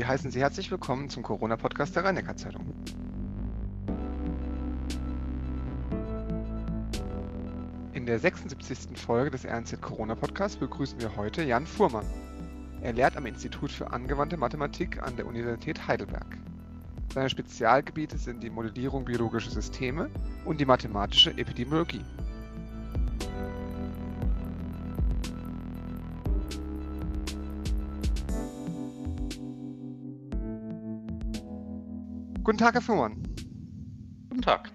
Wir heißen Sie herzlich willkommen zum Corona-Podcast der rhein zeitung In der 76. Folge des RNZ Corona-Podcasts begrüßen wir heute Jan Fuhrmann. Er lehrt am Institut für angewandte Mathematik an der Universität Heidelberg. Seine Spezialgebiete sind die Modellierung biologischer Systeme und die mathematische Epidemiologie. Guten Tag, Herr Fuhrmann. Guten Tag.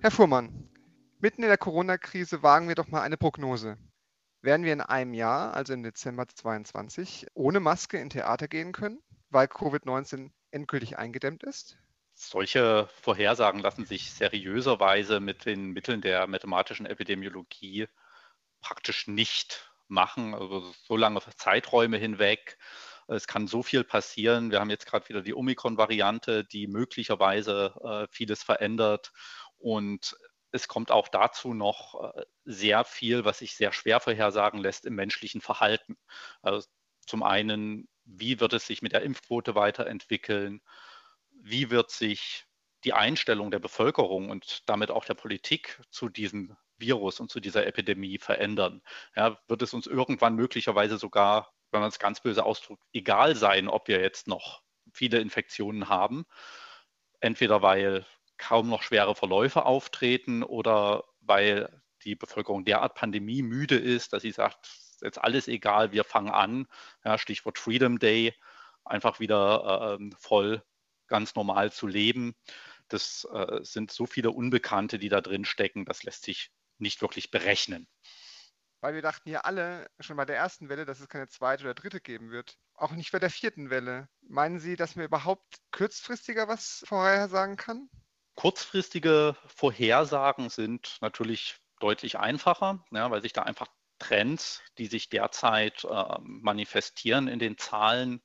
Herr Fuhrmann, mitten in der Corona-Krise wagen wir doch mal eine Prognose. Werden wir in einem Jahr, also im Dezember 2022, ohne Maske in Theater gehen können, weil Covid-19 endgültig eingedämmt ist? Solche Vorhersagen lassen sich seriöserweise mit den Mitteln der mathematischen Epidemiologie praktisch nicht machen. Also so lange Zeiträume hinweg es kann so viel passieren. Wir haben jetzt gerade wieder die Omikron-Variante, die möglicherweise äh, vieles verändert. Und es kommt auch dazu noch äh, sehr viel, was sich sehr schwer vorhersagen lässt im menschlichen Verhalten. Also zum einen, wie wird es sich mit der Impfquote weiterentwickeln? Wie wird sich die Einstellung der Bevölkerung und damit auch der Politik zu diesem Virus und zu dieser Epidemie verändern? Ja, wird es uns irgendwann möglicherweise sogar wenn man es ganz böse ausdrückt, egal sein, ob wir jetzt noch viele Infektionen haben. Entweder weil kaum noch schwere Verläufe auftreten oder weil die Bevölkerung derart pandemiemüde ist, dass sie sagt, jetzt alles egal, wir fangen an. Ja, Stichwort Freedom Day, einfach wieder äh, voll ganz normal zu leben. Das äh, sind so viele Unbekannte, die da drin stecken, das lässt sich nicht wirklich berechnen weil wir dachten ja alle schon bei der ersten Welle, dass es keine zweite oder dritte geben wird. Auch nicht bei der vierten Welle. Meinen Sie, dass man überhaupt kurzfristiger was vorhersagen kann? Kurzfristige Vorhersagen sind natürlich deutlich einfacher, ja, weil sich da einfach Trends, die sich derzeit äh, manifestieren in den Zahlen,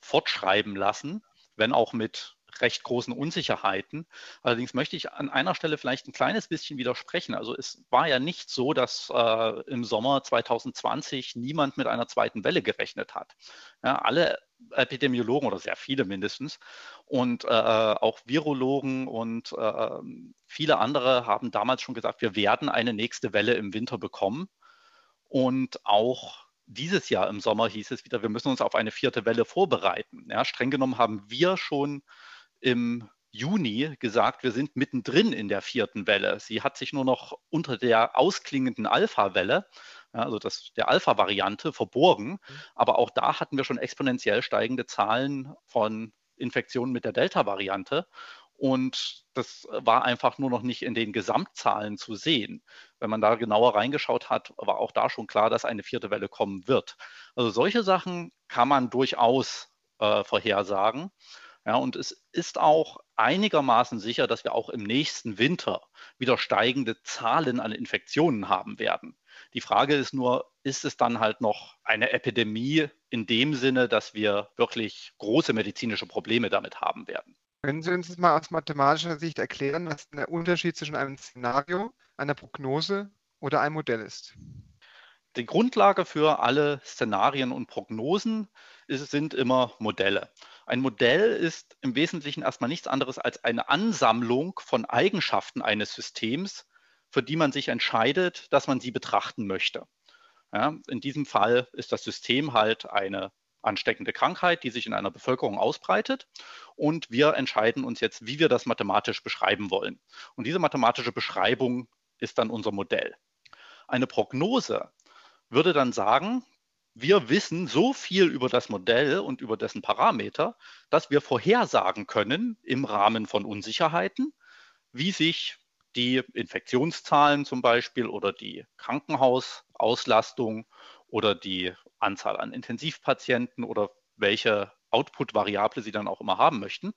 fortschreiben lassen, wenn auch mit recht großen Unsicherheiten. Allerdings möchte ich an einer Stelle vielleicht ein kleines bisschen widersprechen. Also es war ja nicht so, dass äh, im Sommer 2020 niemand mit einer zweiten Welle gerechnet hat. Ja, alle Epidemiologen oder sehr viele mindestens und äh, auch Virologen und äh, viele andere haben damals schon gesagt, wir werden eine nächste Welle im Winter bekommen. Und auch dieses Jahr im Sommer hieß es wieder, wir müssen uns auf eine vierte Welle vorbereiten. Ja, streng genommen haben wir schon im Juni gesagt, wir sind mittendrin in der vierten Welle. Sie hat sich nur noch unter der ausklingenden Alpha-Welle, also das, der Alpha-Variante, verborgen. Mhm. Aber auch da hatten wir schon exponentiell steigende Zahlen von Infektionen mit der Delta-Variante. Und das war einfach nur noch nicht in den Gesamtzahlen zu sehen. Wenn man da genauer reingeschaut hat, war auch da schon klar, dass eine vierte Welle kommen wird. Also solche Sachen kann man durchaus äh, vorhersagen. Ja, und es ist auch einigermaßen sicher, dass wir auch im nächsten Winter wieder steigende Zahlen an Infektionen haben werden. Die Frage ist nur, ist es dann halt noch eine Epidemie in dem Sinne, dass wir wirklich große medizinische Probleme damit haben werden? Können Sie uns das mal aus mathematischer Sicht erklären, was der Unterschied zwischen einem Szenario, einer Prognose oder einem Modell ist? Die Grundlage für alle Szenarien und Prognosen ist, sind immer Modelle. Ein Modell ist im Wesentlichen erstmal nichts anderes als eine Ansammlung von Eigenschaften eines Systems, für die man sich entscheidet, dass man sie betrachten möchte. Ja, in diesem Fall ist das System halt eine ansteckende Krankheit, die sich in einer Bevölkerung ausbreitet. Und wir entscheiden uns jetzt, wie wir das mathematisch beschreiben wollen. Und diese mathematische Beschreibung ist dann unser Modell. Eine Prognose würde dann sagen, wir wissen so viel über das Modell und über dessen Parameter, dass wir vorhersagen können im Rahmen von Unsicherheiten, wie sich die Infektionszahlen zum Beispiel oder die Krankenhausauslastung oder die Anzahl an Intensivpatienten oder welche Output-Variable Sie dann auch immer haben möchten,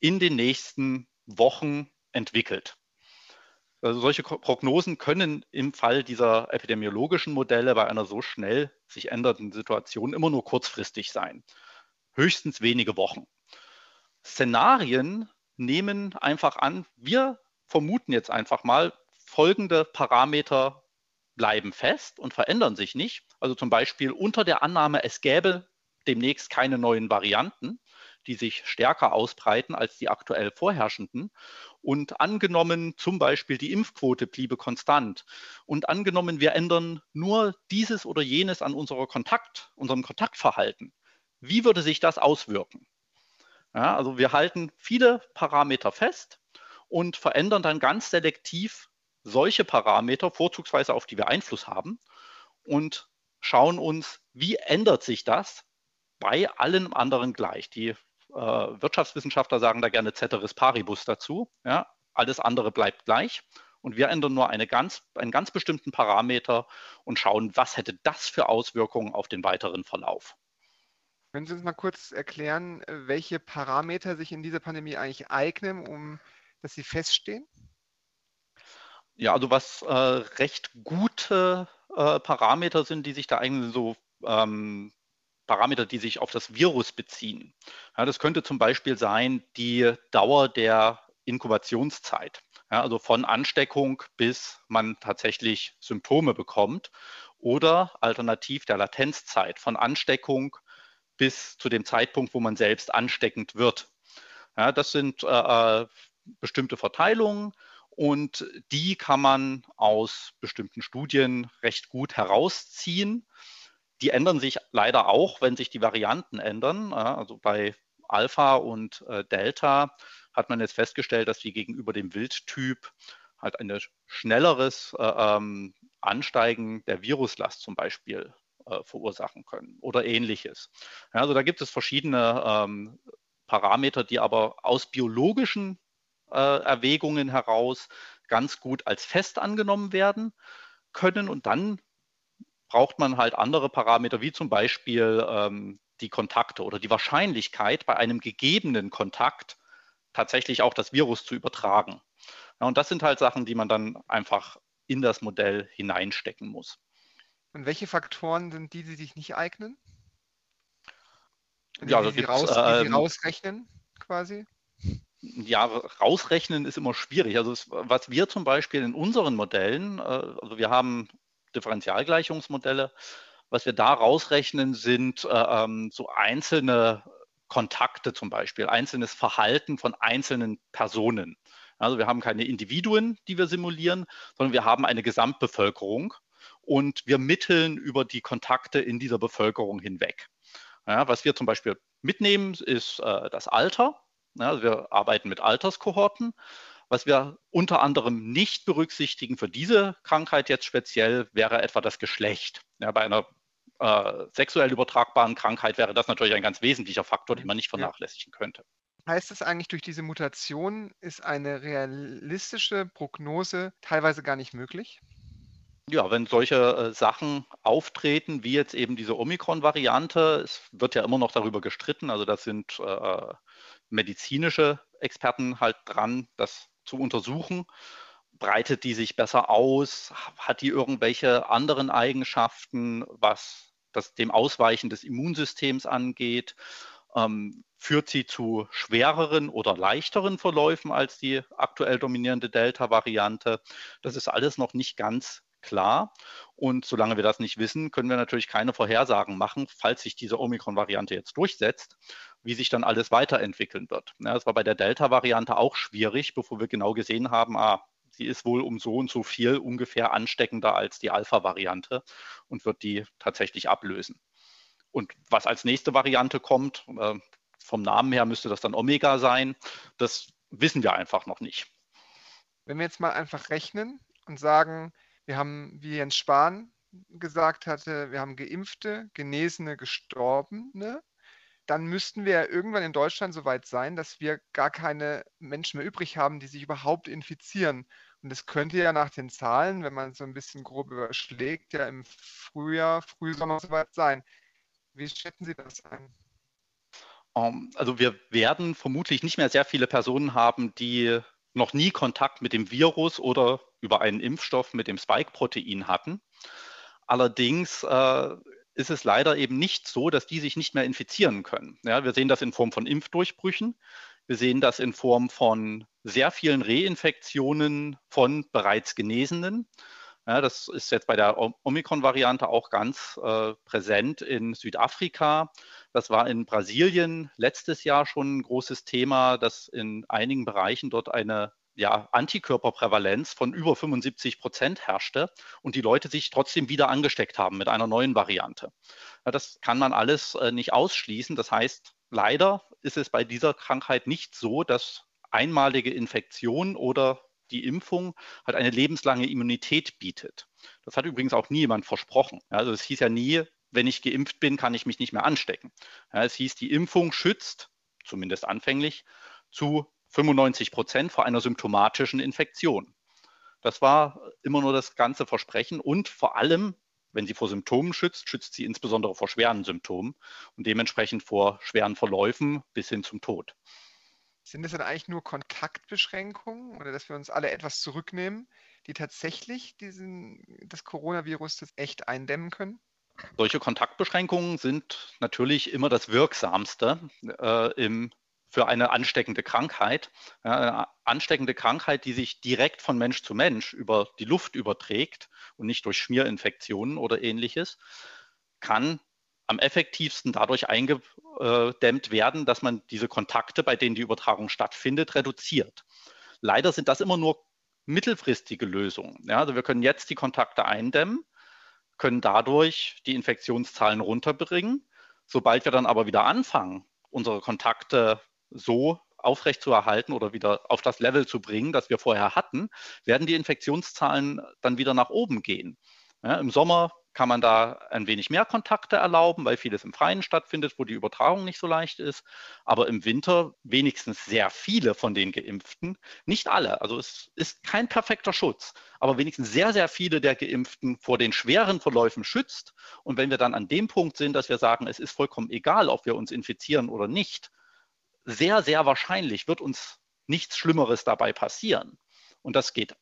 in den nächsten Wochen entwickelt. Also solche Prognosen können im Fall dieser epidemiologischen Modelle bei einer so schnell sich ändernden Situation immer nur kurzfristig sein. Höchstens wenige Wochen. Szenarien nehmen einfach an, wir vermuten jetzt einfach mal, folgende Parameter bleiben fest und verändern sich nicht. Also zum Beispiel unter der Annahme, es gäbe demnächst keine neuen Varianten, die sich stärker ausbreiten als die aktuell vorherrschenden. Und angenommen zum Beispiel die Impfquote bliebe konstant und angenommen wir ändern nur dieses oder jenes an unserer Kontakt, unserem Kontaktverhalten, wie würde sich das auswirken? Ja, also wir halten viele Parameter fest und verändern dann ganz selektiv solche Parameter, vorzugsweise auf die wir Einfluss haben und schauen uns, wie ändert sich das bei allen anderen gleich. Die Wirtschaftswissenschaftler sagen da gerne Ceteris Paribus dazu. Ja, alles andere bleibt gleich. Und wir ändern nur eine ganz, einen ganz bestimmten Parameter und schauen, was hätte das für Auswirkungen auf den weiteren Verlauf. Können Sie uns mal kurz erklären, welche Parameter sich in dieser Pandemie eigentlich eignen, um dass sie feststehen? Ja, also was äh, recht gute äh, Parameter sind, die sich da eigentlich so ähm, Parameter, die sich auf das Virus beziehen. Ja, das könnte zum Beispiel sein die Dauer der Inkubationszeit. Ja, also von Ansteckung bis man tatsächlich Symptome bekommt oder alternativ der Latenzzeit von Ansteckung bis zu dem Zeitpunkt, wo man selbst ansteckend wird. Ja, das sind äh, äh bestimmte Verteilungen und die kann man aus bestimmten Studien recht gut herausziehen. Die ändern sich leider auch, wenn sich die Varianten ändern. Also bei Alpha und äh, Delta hat man jetzt festgestellt, dass die gegenüber dem Wildtyp halt ein schnelleres äh, ähm, Ansteigen der Viruslast zum Beispiel äh, verursachen können oder ähnliches. also da gibt es verschiedene ähm, Parameter, die aber aus biologischen Erwägungen heraus ganz gut als fest angenommen werden können. Und dann braucht man halt andere Parameter, wie zum Beispiel ähm, die Kontakte oder die Wahrscheinlichkeit, bei einem gegebenen Kontakt tatsächlich auch das Virus zu übertragen. Ja, und das sind halt Sachen, die man dann einfach in das Modell hineinstecken muss. Und welche Faktoren sind die, die sich nicht eignen? Die, ja, die, Sie, raus, die ähm, rausrechnen quasi? Ja, rausrechnen ist immer schwierig. Also es, was wir zum Beispiel in unseren Modellen, äh, also wir haben Differentialgleichungsmodelle. Was wir da rausrechnen, sind äh, ähm, so einzelne Kontakte zum Beispiel, einzelnes Verhalten von einzelnen Personen. Also wir haben keine Individuen, die wir simulieren, sondern wir haben eine Gesamtbevölkerung und wir mitteln über die Kontakte in dieser Bevölkerung hinweg. Ja, was wir zum Beispiel mitnehmen, ist äh, das Alter. Ja, also wir arbeiten mit Alterskohorten. Was wir unter anderem nicht berücksichtigen für diese Krankheit jetzt speziell, wäre etwa das Geschlecht. Ja, bei einer äh, sexuell übertragbaren Krankheit wäre das natürlich ein ganz wesentlicher Faktor, den man nicht vernachlässigen könnte. Heißt es eigentlich, durch diese Mutation ist eine realistische Prognose teilweise gar nicht möglich? Ja, wenn solche äh, Sachen auftreten, wie jetzt eben diese Omikron-Variante, es wird ja immer noch darüber gestritten, also das sind äh, medizinische Experten halt dran, das zu untersuchen. Breitet die sich besser aus? Hat die irgendwelche anderen Eigenschaften, was das dem Ausweichen des Immunsystems angeht? Ähm, führt sie zu schwereren oder leichteren Verläufen als die aktuell dominierende Delta-Variante? Das ist alles noch nicht ganz klar. Und solange wir das nicht wissen, können wir natürlich keine Vorhersagen machen, falls sich diese Omikron-Variante jetzt durchsetzt, wie sich dann alles weiterentwickeln wird. Ja, das war bei der Delta-Variante auch schwierig, bevor wir genau gesehen haben, ah, sie ist wohl um so und so viel ungefähr ansteckender als die Alpha-Variante und wird die tatsächlich ablösen. Und was als nächste Variante kommt, äh, vom Namen her müsste das dann Omega sein, das wissen wir einfach noch nicht. Wenn wir jetzt mal einfach rechnen und sagen, wir haben, wie Jens Spahn gesagt hatte, wir haben Geimpfte, Genesene, Gestorbene dann müssten wir ja irgendwann in Deutschland so weit sein, dass wir gar keine Menschen mehr übrig haben, die sich überhaupt infizieren. Und es könnte ja nach den Zahlen, wenn man so ein bisschen grob überschlägt, ja im Frühjahr, Frühsommer soweit sein. Wie schätzen Sie das ein? Ähm, also wir werden vermutlich nicht mehr sehr viele Personen haben, die noch nie Kontakt mit dem Virus oder über einen Impfstoff mit dem Spike-Protein hatten. Allerdings äh, ist es leider eben nicht so, dass die sich nicht mehr infizieren können. Ja, wir sehen das in Form von Impfdurchbrüchen. Wir sehen das in Form von sehr vielen Reinfektionen von bereits Genesenen. Ja, das ist jetzt bei der Omikron-Variante auch ganz äh, präsent in Südafrika. Das war in Brasilien letztes Jahr schon ein großes Thema, dass in einigen Bereichen dort eine ja, Antikörperprävalenz von über 75 Prozent herrschte und die Leute sich trotzdem wieder angesteckt haben mit einer neuen Variante. Ja, das kann man alles äh, nicht ausschließen. Das heißt, leider ist es bei dieser Krankheit nicht so, dass einmalige Infektion oder die Impfung halt eine lebenslange Immunität bietet. Das hat übrigens auch nie jemand versprochen. Also es hieß ja nie, wenn ich geimpft bin, kann ich mich nicht mehr anstecken. Ja, es hieß, die Impfung schützt, zumindest anfänglich, zu 95 Prozent vor einer symptomatischen Infektion. Das war immer nur das ganze Versprechen und vor allem, wenn sie vor Symptomen schützt, schützt sie insbesondere vor schweren Symptomen und dementsprechend vor schweren Verläufen bis hin zum Tod. Sind das dann eigentlich nur Kontaktbeschränkungen oder dass wir uns alle etwas zurücknehmen, die tatsächlich diesen, das Coronavirus das echt eindämmen können? Solche Kontaktbeschränkungen sind natürlich immer das Wirksamste äh, im für eine ansteckende Krankheit. Eine ansteckende Krankheit, die sich direkt von Mensch zu Mensch über die Luft überträgt und nicht durch Schmierinfektionen oder ähnliches, kann am effektivsten dadurch eingedämmt werden, dass man diese Kontakte, bei denen die Übertragung stattfindet, reduziert. Leider sind das immer nur mittelfristige Lösungen. Ja, also wir können jetzt die Kontakte eindämmen, können dadurch die Infektionszahlen runterbringen. Sobald wir dann aber wieder anfangen, unsere Kontakte so aufrechtzuerhalten oder wieder auf das Level zu bringen, das wir vorher hatten, werden die Infektionszahlen dann wieder nach oben gehen. Ja, Im Sommer kann man da ein wenig mehr Kontakte erlauben, weil vieles im Freien stattfindet, wo die Übertragung nicht so leicht ist. Aber im Winter wenigstens sehr viele von den Geimpften, nicht alle. Also es ist kein perfekter Schutz, aber wenigstens sehr, sehr viele der Geimpften vor den schweren Verläufen schützt. Und wenn wir dann an dem Punkt sind, dass wir sagen, es ist vollkommen egal, ob wir uns infizieren oder nicht, sehr, sehr wahrscheinlich wird uns nichts Schlimmeres dabei passieren. Und das geht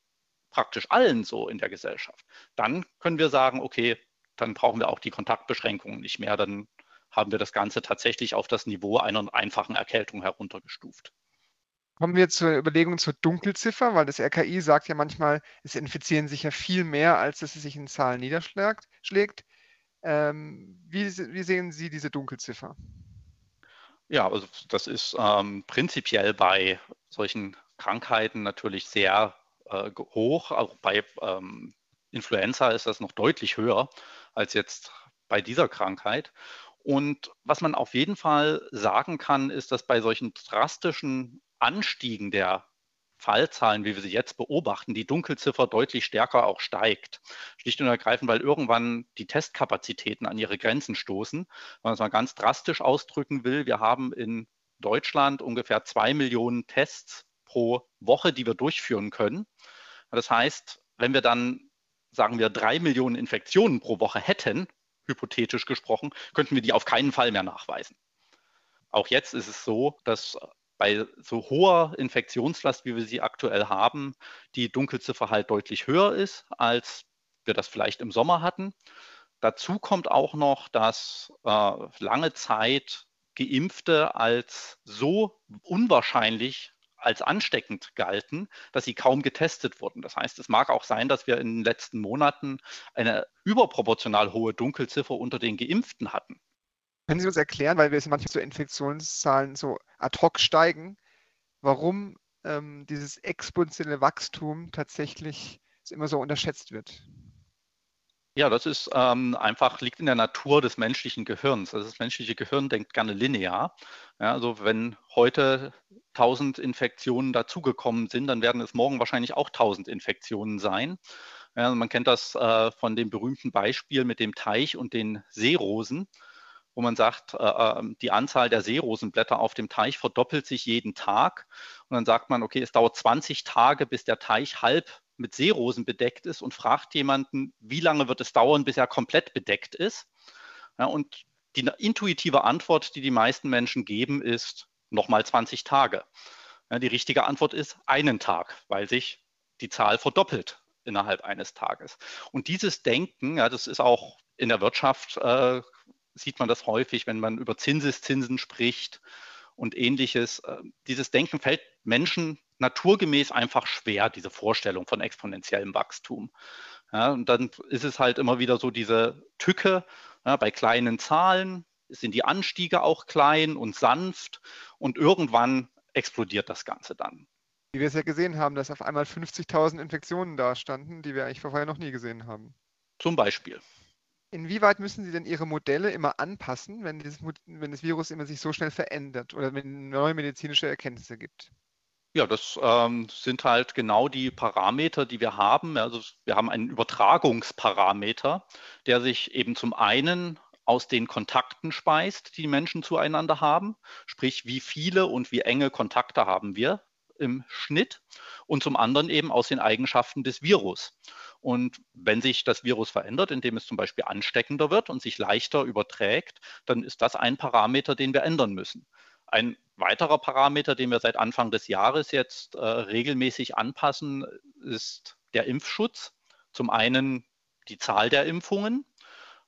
praktisch allen so in der Gesellschaft. Dann können wir sagen, okay, dann brauchen wir auch die Kontaktbeschränkungen nicht mehr. Dann haben wir das Ganze tatsächlich auf das Niveau einer einfachen Erkältung heruntergestuft. Kommen wir zur Überlegung zur Dunkelziffer, weil das RKI sagt ja manchmal, es infizieren sich ja viel mehr, als dass es sich in Zahlen niederschlägt. Ähm, wie, wie sehen Sie diese Dunkelziffer? Ja, also das ist ähm, prinzipiell bei solchen Krankheiten natürlich sehr äh, hoch. Auch bei ähm, Influenza ist das noch deutlich höher als jetzt bei dieser Krankheit. Und was man auf jeden Fall sagen kann, ist, dass bei solchen drastischen Anstiegen der Fallzahlen, wie wir sie jetzt beobachten, die Dunkelziffer deutlich stärker auch steigt. Schlicht und ergreifend, weil irgendwann die Testkapazitäten an ihre Grenzen stoßen. Wenn man es mal ganz drastisch ausdrücken will, wir haben in Deutschland ungefähr zwei Millionen Tests pro Woche, die wir durchführen können. Das heißt, wenn wir dann, sagen wir, drei Millionen Infektionen pro Woche hätten, hypothetisch gesprochen, könnten wir die auf keinen Fall mehr nachweisen. Auch jetzt ist es so, dass bei so hoher Infektionslast, wie wir sie aktuell haben, die Dunkelziffer halt deutlich höher ist, als wir das vielleicht im Sommer hatten. Dazu kommt auch noch, dass äh, lange Zeit Geimpfte als so unwahrscheinlich als ansteckend galten, dass sie kaum getestet wurden. Das heißt, es mag auch sein, dass wir in den letzten Monaten eine überproportional hohe Dunkelziffer unter den Geimpften hatten. Können Sie uns erklären, weil wir jetzt manchmal so Infektionszahlen so ad hoc steigen, warum ähm, dieses exponentielle Wachstum tatsächlich immer so unterschätzt wird? Ja, das ist ähm, einfach, liegt in der Natur des menschlichen Gehirns. Also das menschliche Gehirn denkt gerne linear. Ja, also wenn heute 1000 Infektionen dazugekommen sind, dann werden es morgen wahrscheinlich auch 1000 Infektionen sein. Ja, also man kennt das äh, von dem berühmten Beispiel mit dem Teich und den Seerosen wo man sagt, äh, ähm, die Anzahl der Seerosenblätter auf dem Teich verdoppelt sich jeden Tag. Und dann sagt man, okay, es dauert 20 Tage, bis der Teich halb mit Seerosen bedeckt ist und fragt jemanden, wie lange wird es dauern, bis er komplett bedeckt ist. Ja, und die intuitive Antwort, die die meisten Menschen geben, ist nochmal 20 Tage. Ja, die richtige Antwort ist einen Tag, weil sich die Zahl verdoppelt innerhalb eines Tages. Und dieses Denken, ja, das ist auch in der Wirtschaft äh, sieht man das häufig, wenn man über Zinseszinsen spricht und ähnliches. Äh, dieses Denken fällt Menschen naturgemäß einfach schwer, diese Vorstellung von exponentiellem Wachstum. Ja, und dann ist es halt immer wieder so diese Tücke ja, bei kleinen Zahlen sind die Anstiege auch klein und sanft und irgendwann explodiert das Ganze dann. Wie wir es ja gesehen haben, dass auf einmal 50.000 Infektionen da standen, die wir eigentlich vorher noch nie gesehen haben. Zum Beispiel. Inwieweit müssen Sie denn Ihre Modelle immer anpassen, wenn, dieses, wenn das Virus immer sich so schnell verändert oder wenn es neue medizinische Erkenntnisse gibt? Ja, das ähm, sind halt genau die Parameter, die wir haben. Also wir haben einen Übertragungsparameter, der sich eben zum einen aus den Kontakten speist, die, die Menschen zueinander haben, sprich wie viele und wie enge Kontakte haben wir im Schnitt und zum anderen eben aus den Eigenschaften des Virus. Und wenn sich das Virus verändert, indem es zum Beispiel ansteckender wird und sich leichter überträgt, dann ist das ein Parameter, den wir ändern müssen. Ein weiterer Parameter, den wir seit Anfang des Jahres jetzt äh, regelmäßig anpassen, ist der Impfschutz. Zum einen die Zahl der Impfungen,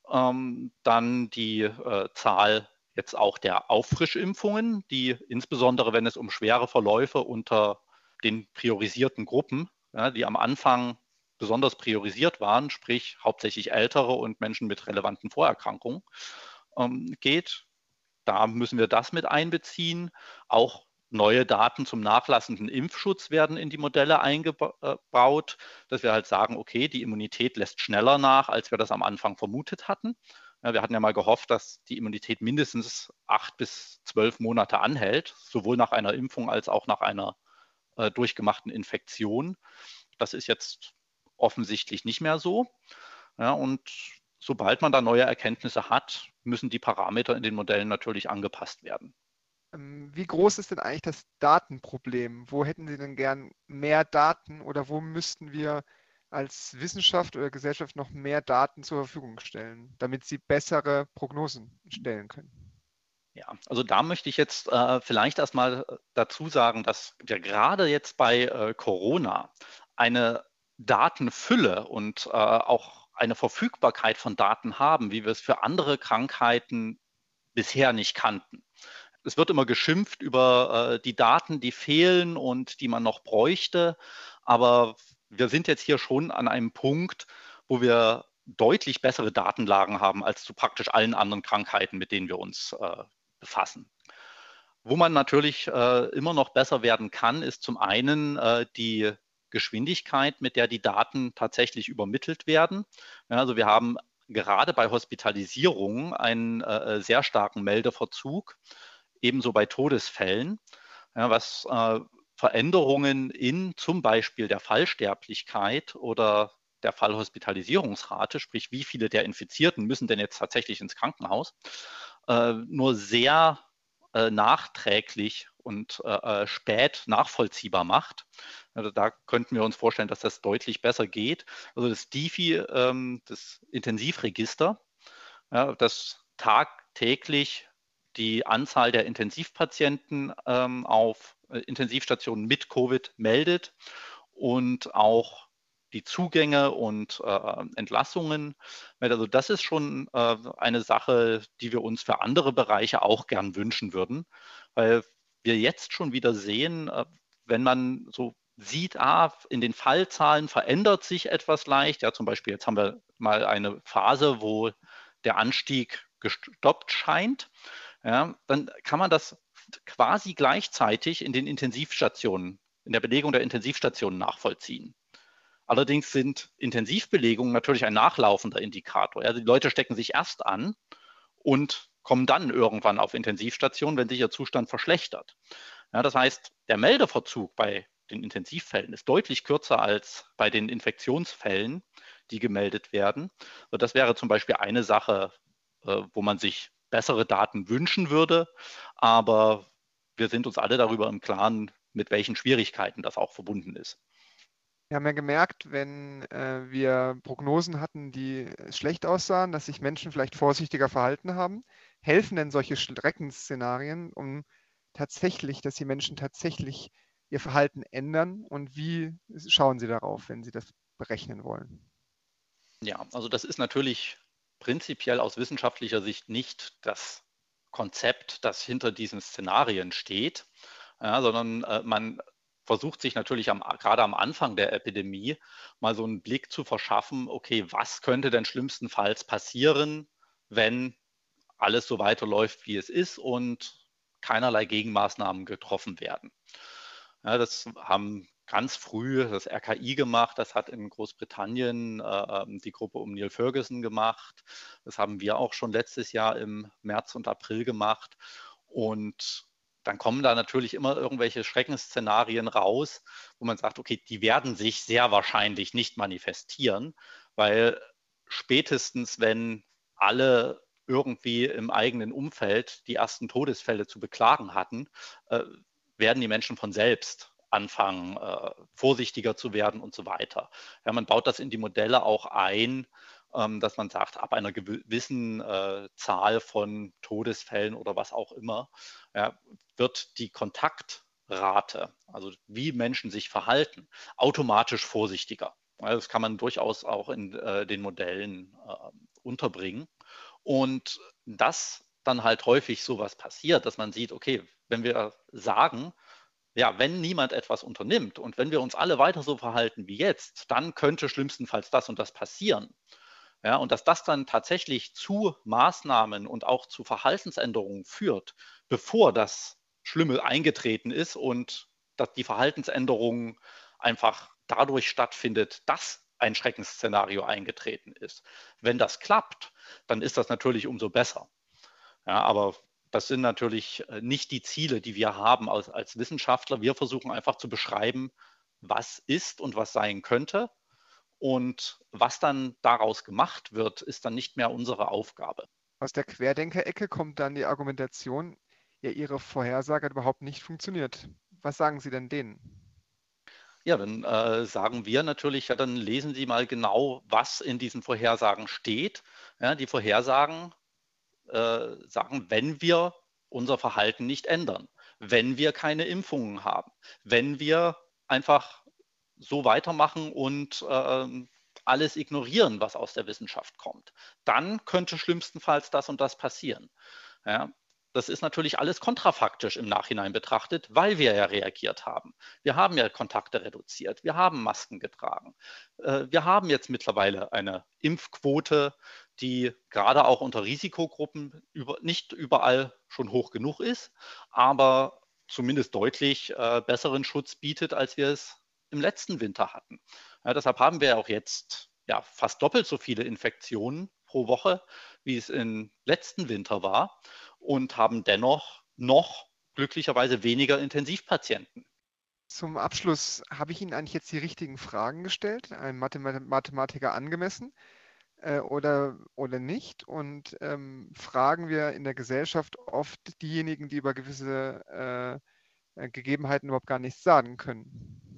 ähm, dann die äh, Zahl jetzt auch der Auffrischimpfungen, die insbesondere, wenn es um schwere Verläufe unter den priorisierten Gruppen, ja, die am Anfang besonders priorisiert waren, sprich hauptsächlich Ältere und Menschen mit relevanten Vorerkrankungen, ähm, geht. Da müssen wir das mit einbeziehen. Auch neue Daten zum nachlassenden Impfschutz werden in die Modelle eingebaut, dass wir halt sagen, okay, die Immunität lässt schneller nach, als wir das am Anfang vermutet hatten. Ja, wir hatten ja mal gehofft, dass die Immunität mindestens acht bis zwölf Monate anhält, sowohl nach einer Impfung als auch nach einer äh, durchgemachten Infektion. Das ist jetzt offensichtlich nicht mehr so. Ja, und sobald man da neue Erkenntnisse hat, müssen die Parameter in den Modellen natürlich angepasst werden. Ähm, wie groß ist denn eigentlich das Datenproblem? Wo hätten Sie denn gern mehr Daten oder wo müssten wir als Wissenschaft oder Gesellschaft noch mehr Daten zur Verfügung stellen, damit Sie bessere Prognosen stellen können? Ja, also da möchte ich jetzt äh, vielleicht erstmal dazu sagen, dass wir gerade jetzt bei äh, Corona eine Datenfülle und äh, auch eine Verfügbarkeit von Daten haben, wie wir es für andere Krankheiten bisher nicht kannten es wird immer geschimpft über äh, die Daten, die fehlen und die man noch bräuchte. Aber wir sind jetzt hier schon an einem Punkt, wo wir deutlich bessere Datenlagen haben als zu praktisch allen anderen Krankheiten, mit denen wir uns äh, befassen. Wo man natürlich äh, immer noch besser werden kann, ist zum einen äh, die Geschwindigkeit, mit der die Daten tatsächlich übermittelt werden. Ja, also wir haben gerade bei Hospitalisierungen einen äh, sehr starken Meldeverzug ebenso bei Todesfällen, ja, was äh, Veränderungen in zum Beispiel der Fallsterblichkeit oder der Fallhospitalisierungsrate, sprich wie viele der Infizierten müssen denn jetzt tatsächlich ins Krankenhaus, äh, nur sehr äh, nachträglich und äh, äh spät nachvollziehbar macht. Also da könnten wir uns vorstellen, dass das deutlich besser geht. Also das DIFI, ähm, das Intensivregister, ja, das tagtäglich die Anzahl der Intensivpatienten ähm, auf äh, Intensivstationen mit Covid meldet und auch die Zugänge und äh, Entlassungen. Also das ist schon äh, eine Sache, die wir uns für andere Bereiche auch gern wünschen würden, weil wir jetzt schon wieder sehen, äh, wenn man so sieht, ah, in den Fallzahlen verändert sich etwas leicht. Ja, zum Beispiel jetzt haben wir mal eine Phase, wo der Anstieg gestoppt scheint ja, dann kann man das quasi gleichzeitig in den Intensivstationen, in der Belegung der Intensivstationen nachvollziehen. Allerdings sind Intensivbelegungen natürlich ein nachlaufender Indikator. Also die Leute stecken sich erst an und kommen dann irgendwann auf Intensivstationen, wenn sich ihr Zustand verschlechtert. Ja, das heißt, der Meldeverzug bei den Intensivfällen ist deutlich kürzer als bei den Infektionsfällen, die gemeldet werden. Also das wäre zum Beispiel eine Sache, äh, wo man sich bessere Daten wünschen würde. Aber wir sind uns alle darüber im Klaren, mit welchen Schwierigkeiten das auch verbunden ist. Wir haben ja gemerkt, wenn äh, wir Prognosen hatten, die schlecht aussahen, dass sich Menschen vielleicht vorsichtiger verhalten haben. Helfen denn solche Schreckensszenarien, um tatsächlich, dass die Menschen tatsächlich ihr Verhalten ändern? Und wie schauen Sie darauf, wenn Sie das berechnen wollen? Ja, also das ist natürlich prinzipiell aus wissenschaftlicher Sicht nicht das Konzept, das hinter diesen Szenarien steht, ja, sondern äh, man versucht sich natürlich am, gerade am Anfang der Epidemie mal so einen Blick zu verschaffen, okay, was könnte denn schlimmstenfalls passieren, wenn alles so weiterläuft, wie es ist und keinerlei Gegenmaßnahmen getroffen werden. Ja, das haben ganz früh das RKI gemacht, das hat in Großbritannien äh, die Gruppe um Neil Ferguson gemacht, das haben wir auch schon letztes Jahr im März und April gemacht und dann kommen da natürlich immer irgendwelche Schreckensszenarien raus, wo man sagt, okay, die werden sich sehr wahrscheinlich nicht manifestieren, weil spätestens, wenn alle irgendwie im eigenen Umfeld die ersten Todesfälle zu beklagen hatten, äh, werden die Menschen von selbst anfangen, äh, vorsichtiger zu werden und so weiter. Ja, man baut das in die Modelle auch ein, ähm, dass man sagt, ab einer gewissen äh, Zahl von Todesfällen oder was auch immer, ja, wird die Kontaktrate, also wie Menschen sich verhalten, automatisch vorsichtiger. Ja, das kann man durchaus auch in äh, den Modellen äh, unterbringen. Und das dann halt häufig sowas passiert, dass man sieht, okay, wenn wir sagen, ja, wenn niemand etwas unternimmt und wenn wir uns alle weiter so verhalten wie jetzt, dann könnte schlimmstenfalls das und das passieren. Ja, und dass das dann tatsächlich zu Maßnahmen und auch zu Verhaltensänderungen führt, bevor das Schlimme eingetreten ist und dass die Verhaltensänderung einfach dadurch stattfindet, dass ein Schreckensszenario eingetreten ist. Wenn das klappt, dann ist das natürlich umso besser. Ja, aber das sind natürlich äh, nicht die Ziele, die wir haben als, als Wissenschaftler. Wir versuchen einfach zu beschreiben, was ist und was sein könnte. Und was dann daraus gemacht wird, ist dann nicht mehr unsere Aufgabe. Aus der Querdenker-Ecke kommt dann die Argumentation, ja, Ihre Vorhersage hat überhaupt nicht funktioniert. Was sagen Sie denn denen? Ja, dann äh, sagen wir natürlich, ja, dann lesen Sie mal genau, was in diesen Vorhersagen steht. Ja, die Vorhersagen äh, sagen, wenn wir unser Verhalten nicht ändern, wenn wir keine Impfungen haben, wenn wir einfach so weitermachen und äh, alles ignorieren, was aus der Wissenschaft kommt, dann könnte schlimmstenfalls das und das passieren. Ja, das ist natürlich alles kontrafaktisch im Nachhinein betrachtet, weil wir ja reagiert haben. Wir haben ja Kontakte reduziert, wir haben Masken getragen. Äh, wir haben jetzt mittlerweile eine Impfquote, die gerade auch unter Risikogruppen nicht überall schon hoch genug ist, aber zumindest deutlich äh, besseren Schutz bietet, als wir es im letzten Winter hatten. Ja, deshalb haben wir auch jetzt ja, fast doppelt so viele Infektionen pro Woche, wie es im letzten Winter war und haben dennoch noch glücklicherweise weniger Intensivpatienten. Zum Abschluss habe ich Ihnen eigentlich jetzt die richtigen Fragen gestellt, einem Mathematiker angemessen äh, oder, oder nicht? Und ähm, fragen wir in der Gesellschaft oft diejenigen, die über gewisse äh, äh Gegebenheiten überhaupt gar nichts sagen können?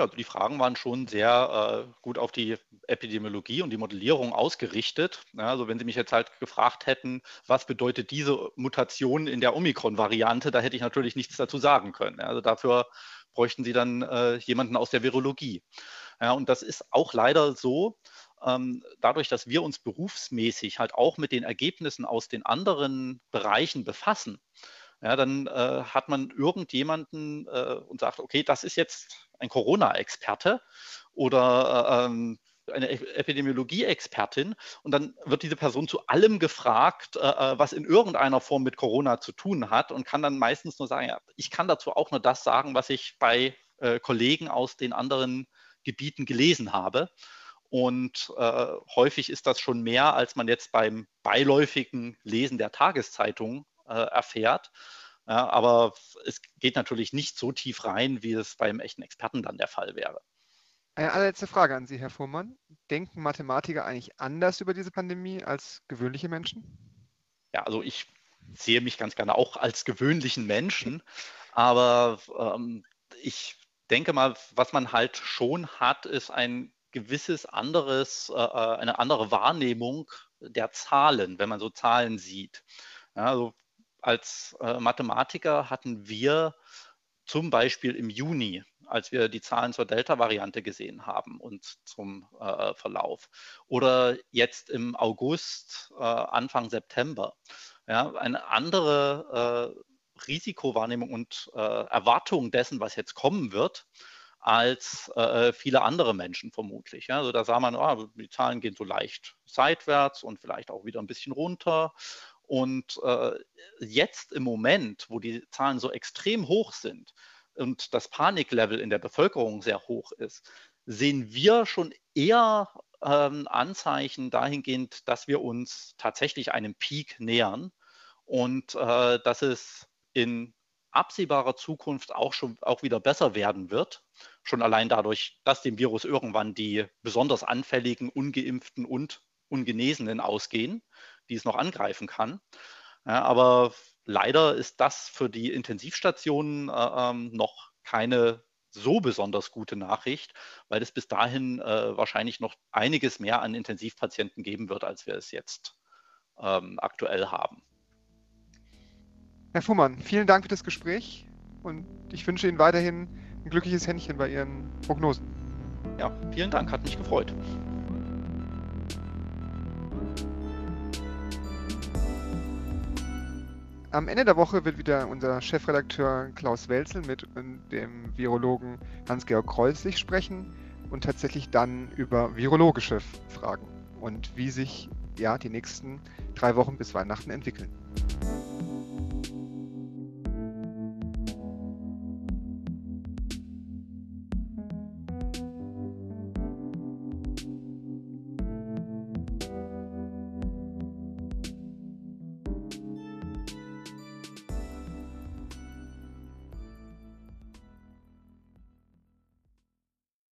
Ja, also die Fragen waren schon sehr äh, gut auf die Epidemiologie und die Modellierung ausgerichtet. Ja, also wenn Sie mich jetzt halt gefragt hätten, was bedeutet diese Mutation in der Omikron-Variante, da hätte ich natürlich nichts dazu sagen können. Ja, also dafür bräuchten Sie dann äh, jemanden aus der Virologie. Ja, und das ist auch leider so, ähm, dadurch, dass wir uns berufsmäßig halt auch mit den Ergebnissen aus den anderen Bereichen befassen, ja, dann äh, hat man irgendjemanden äh, und sagt, okay, das ist jetzt ein Corona-Experte oder äh, ähm, eine Epidemiologie-Expertin und dann wird diese Person zu allem gefragt, äh, äh, was in irgendeiner Form mit Corona zu tun hat und kann dann meistens nur sagen, ja, ich kann dazu auch nur das sagen, was ich bei äh, Kollegen aus den anderen Gebieten gelesen habe. Und äh, häufig ist das schon mehr, als man jetzt beim beiläufigen Lesen der Tageszeitung äh, erfährt. Ja, aber es geht natürlich nicht so tief rein, wie es beim echten Experten dann der Fall wäre. Eine allerletzte Frage an Sie, Herr Fuhrmann. Denken Mathematiker eigentlich anders über diese Pandemie als gewöhnliche Menschen? Ja, also ich sehe mich ganz gerne auch als gewöhnlichen Menschen, aber ähm, ich denke mal, was man halt schon hat, ist ein gewisses anderes, äh, äh eine andere Wahrnehmung der Zahlen, wenn man so Zahlen sieht. Ja, also als äh, Mathematiker hatten wir zum Beispiel im Juni, als wir die Zahlen zur Delta-Variante gesehen haben und zum äh, Verlauf, oder jetzt im August, äh, Anfang September, ja, eine andere äh, Risikowahrnehmung und äh, Erwartung dessen, was jetzt kommen wird, als äh, viele andere Menschen vermutlich. Ja? Also da sah man, oh, die Zahlen gehen so leicht seitwärts und vielleicht auch wieder ein bisschen runter. Und äh, jetzt im Moment, wo die Zahlen so extrem hoch sind und das Paniklevel in der Bevölkerung sehr hoch ist, sehen wir schon eher ähm, Anzeichen dahingehend, dass wir uns tatsächlich einem Peak nähern und äh, dass es in absehbarer Zukunft auch schon auch wieder besser werden wird. Schon allein dadurch, dass dem Virus irgendwann die besonders anfälligen, ungeimpften und Ungenesenen ausgehen, die es noch angreifen kann. Ja, aber leider ist das für die Intensivstationen äh, ähm, noch keine so besonders gute Nachricht, weil es bis dahin äh, wahrscheinlich noch einiges mehr an Intensivpatienten geben wird, als wir es jetzt ähm, aktuell haben. Herr Fuhrmann, vielen Dank für das Gespräch und ich wünsche Ihnen weiterhin ein glückliches Händchen bei Ihren Prognosen. Ja, vielen Dank, hat mich gefreut. Am Ende der Woche wird wieder unser Chefredakteur Klaus Welzel mit dem Virologen Hans-Georg Kreuzlich sprechen und tatsächlich dann über virologische Fragen und wie sich ja die nächsten drei Wochen bis Weihnachten entwickeln.